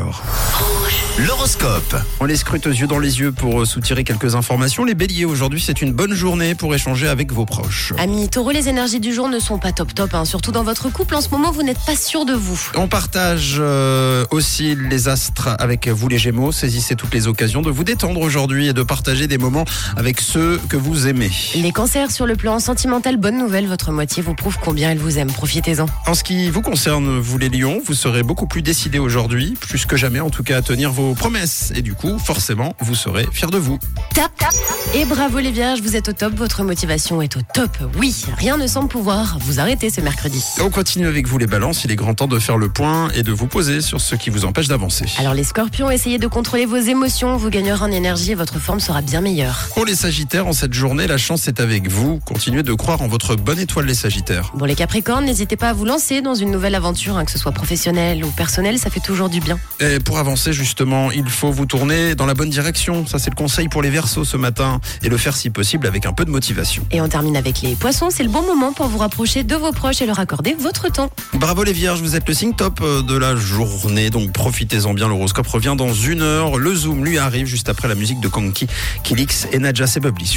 alors. L'horoscope. On les scrute aux yeux dans les yeux pour euh, soutirer quelques informations. Les béliers, aujourd'hui, c'est une bonne journée pour échanger avec vos proches. Amis taureau, les énergies du jour ne sont pas top top, hein. surtout dans votre couple. En ce moment, vous n'êtes pas sûr de vous. On partage euh, aussi les astres avec vous les gémeaux. Saisissez toutes les occasions de vous détendre aujourd'hui et de partager des moments avec ceux que vous aimez. Les cancers, sur le plan sentimental, bonne nouvelle, votre moitié vous prouve combien elle vous aime. Profitez-en. En ce qui vous concerne, vous les lions, vous serez beaucoup plus décidés aujourd'hui, plus que jamais en tout cas, à tenir vos promesses. Et du coup, forcément, vous serez fiers de vous. Tap, tap. Et bravo les vierges, vous êtes au top, votre motivation est au top. Oui, rien ne semble pouvoir vous arrêter ce mercredi. On continue avec vous les balances, il est grand temps de faire le point et de vous poser sur ce qui vous empêche d'avancer. Alors les scorpions, essayez de contrôler vos émotions, vous gagnerez en énergie et votre forme sera bien meilleure. Pour les sagittaires, en cette journée, la chance est avec vous. Continuez de croire en votre bonne étoile les sagittaires. Bon les capricornes, n'hésitez pas à vous lancer dans une nouvelle aventure, hein, que ce soit professionnelle ou personnelle, ça fait toujours du bien. Et pour avancer justement, il faut vous tourner dans la bonne direction. Ça c'est le conseil pour les versos ce matin. Et le faire si possible avec un peu de motivation. Et on termine avec les poissons, c'est le bon moment pour vous rapprocher de vos proches et leur accorder votre temps. Bravo les vierges, vous êtes le signe top euh, de la journée. Donc profitez-en bien, l'horoscope revient dans une heure. Le Zoom lui arrive juste après la musique de Kanki, Kilix et Nadja Sebabli sur